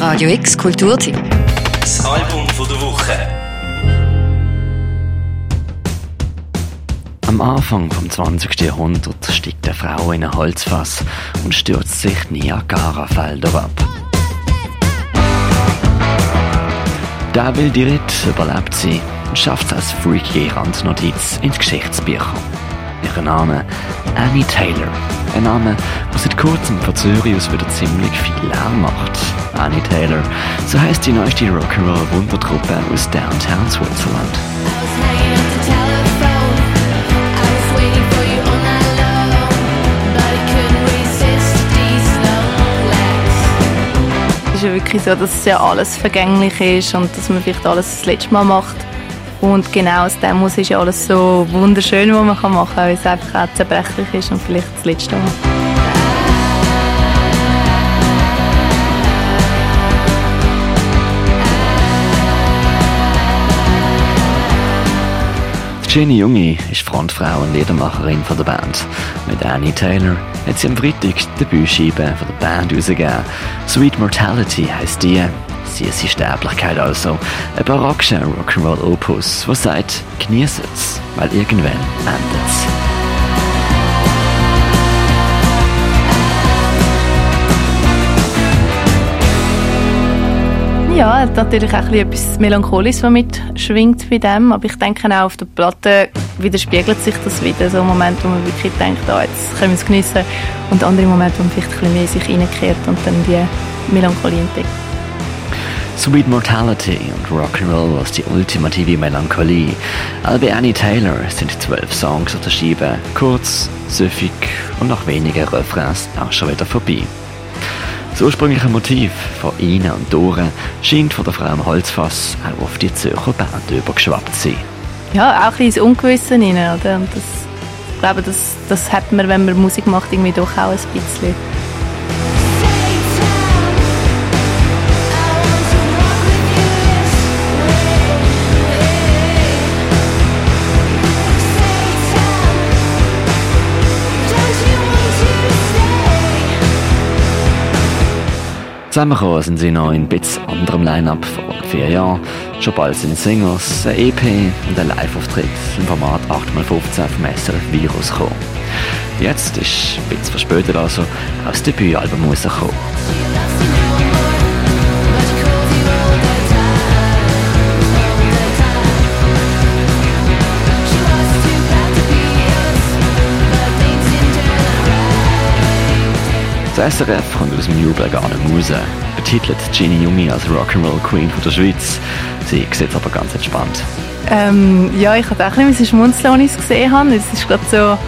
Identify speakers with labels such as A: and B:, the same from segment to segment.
A: Radio X Kulturteam.
B: Das Album der Woche.
C: Am Anfang vom 20. Jahrhundert steigt eine Frau in ein Holzfass und stürzt sich Niagara-Felder ab. Der wilde Ritt überlebt sie und schafft es als freaky Randnotiz ins Geschichtsbücher. Ihr Name Annie Taylor. Ein Name, der seit kurzem von Zürich wieder ziemlich viel Lärm macht. Annie Taylor, so heißt die neueste Rock'n'Roll-Wundertruppe aus Downtown Switzerland.
D: Es ist ja wirklich so, dass ja alles vergänglich ist und dass man vielleicht alles das letzte Mal macht. Und genau aus dem muss ist ja alles so wunderschön, was man machen kann, weil es einfach auch zerbrechlich ist und vielleicht das letzte Mal.
C: Jenny Jungi ist Frontfrau und Liedermacherin von der Band. Mit Annie Taylor hat sie am Freitag die Debütscheibe von der Band rausgegeben. Sweet Mortality heisst die. Die Sterblichkeit also. Ein barocker Rock'n'Roll-Opus, der sagt, genießt es, weil irgendwann endet es.
D: Ja, natürlich auch etwas Melancholisches, was mitschwingt bei dem. Aber ich denke auch auf der Platte widerspiegelt sich das wieder. So Momente, wo man wirklich denkt, ah, jetzt können wir es geniessen. Und andere Momente, wo man vielleicht ein bisschen mehr sich reinkehrt und dann die Melancholie entdeckt.
C: Sweet Mortality und Rock'n'Roll als die ultimative Melancholie. Annie Taylor sind zwölf Songs auf der Scheibe, kurz, süffig und nach wenigen Refrains auch schon wieder vorbei. Das ursprüngliche Motiv von Ina und Dore scheint von der Frau im Holzfass auch auf die Zürcher Band übergeschwappt zu sein.
D: Ja, auch ein bisschen Ungewisse rein, oder? Und das, ich glaube, das, das hat man, wenn man Musik macht, irgendwie doch auch ein bisschen.
C: Zusammengekommen sind sie noch in ein bisschen anderem Line-Up vor vier Jahren. Schon bald sind Singles, ein EP und ein Live-Auftritt im Format 8x15 vom SRF Virus gekommen. Jetzt ist ein bisschen verspätet also auch das Debütalbum rausgekommen. Das SRF kommt aus dem Jubel gar nicht raus. Betitelt Ginny Jungi als Rock'n'Roll Queen von der Schweiz. Sie sieht aber ganz entspannt.
D: Ähm, ja, ich hatte auch ein bisschen schmunzeln, als ich es gesehen habe. Es ist gerade so,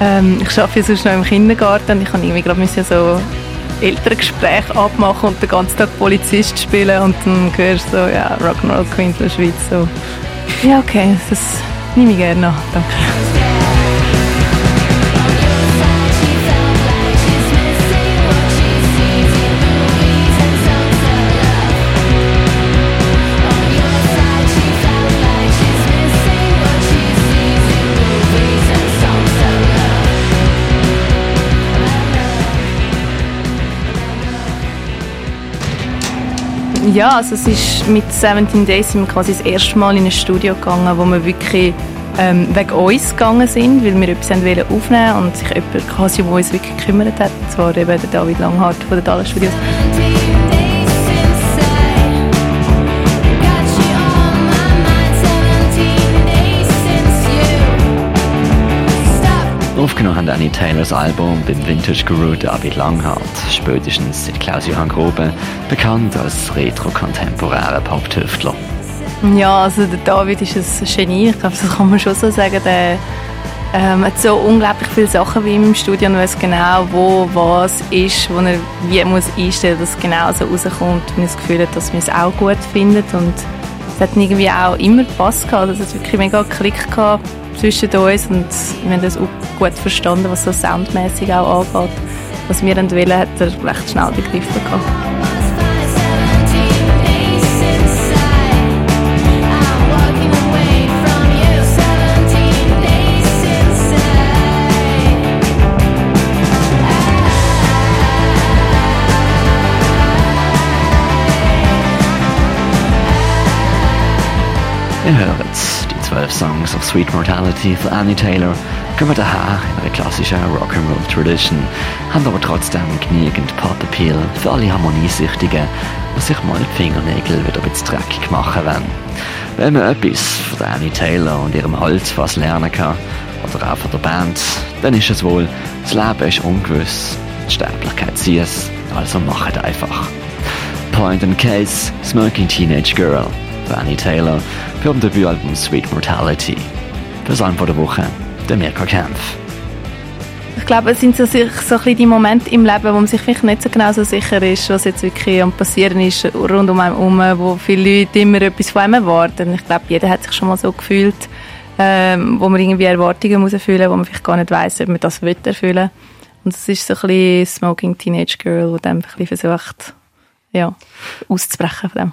D: ähm, ich arbeite sonst noch im Kindergarten und ich habe irgendwie gerade so Elterngespräche abmachen und den ganzen Tag Polizist spielen und dann hörst du so, ja, Rock'n'Roll Queen von der Schweiz. So. Ja, okay, das nehme ich gerne an. Danke. Ja, also es ist mit 17 Days sind wir quasi das erste Mal in ein Studio gegangen, wo wir wirklich ähm, wegen uns gegangen sind, weil wir etwas aufnehmen wollten und sich jemand quasi, der uns wirklich gekümmert hat, und zwar eben der David Langhardt von den Dallas Studios.
C: Aufgenommen haben Annie Taylors Album beim Vintage Guru David Langhardt, spätestens seit Klaus-Johann Grobe, bekannt als retro-kontemporärer Pop-Tüftler.
D: Ja, also der David ist ein Genie, ich glaube, das kann man schon so sagen. Der ähm, hat so unglaublich viele Sachen wie im Studio und weiß genau, wo was ist, wo er wie muss einstellen muss, dass es genau so rauskommt. Und das Gefühl habe, dass man es auch gut findet und es hat irgendwie auch immer Spass gehabt, also es hat wirklich mega Klick gehabt zwischen uns und wir haben das gut verstanden, was so soundmäßig auch angeht. Was wir wollen, hat er recht schnell begriffen gehabt.
C: Ihr hört die zwölf Songs of Sweet Mortality von Annie Taylor kommen daher in einer klassischen Rock'n'Roll Tradition, haben aber trotzdem genügend Pop-Appeal für alle Harmoniesüchtigen, die sich mal die Fingernägel wieder ein bisschen dreckig machen wollen. Wenn man etwas von Annie Taylor und ihrem Holzfass lernen kann, oder auch von der Band, dann ist es wohl, das Leben ist ungewiss, die Sterblichkeit süß, also macht einfach. Point and Case, Smoking Teenage Girl, Annie Taylor, für das Debütalbum Sweet Mortality. Das Album der Woche, der Mirko Kempf.
D: Ich glaube, es sind so, so ein bisschen die Momente im Leben, wo man sich vielleicht nicht so genau so sicher ist, was jetzt wirklich am passieren ist rund um einen herum, wo viele Leute immer etwas von einem erwarten. Ich glaube, jeder hat sich schon mal so gefühlt, ähm, wo man irgendwie Erwartungen muss erfüllen, wo man vielleicht gar nicht weiß, ob man das will erfüllen. Und es ist so ein bisschen Smoking Teenage Girl, wo dann ein bisschen versucht, ja, auszubrechen von dem.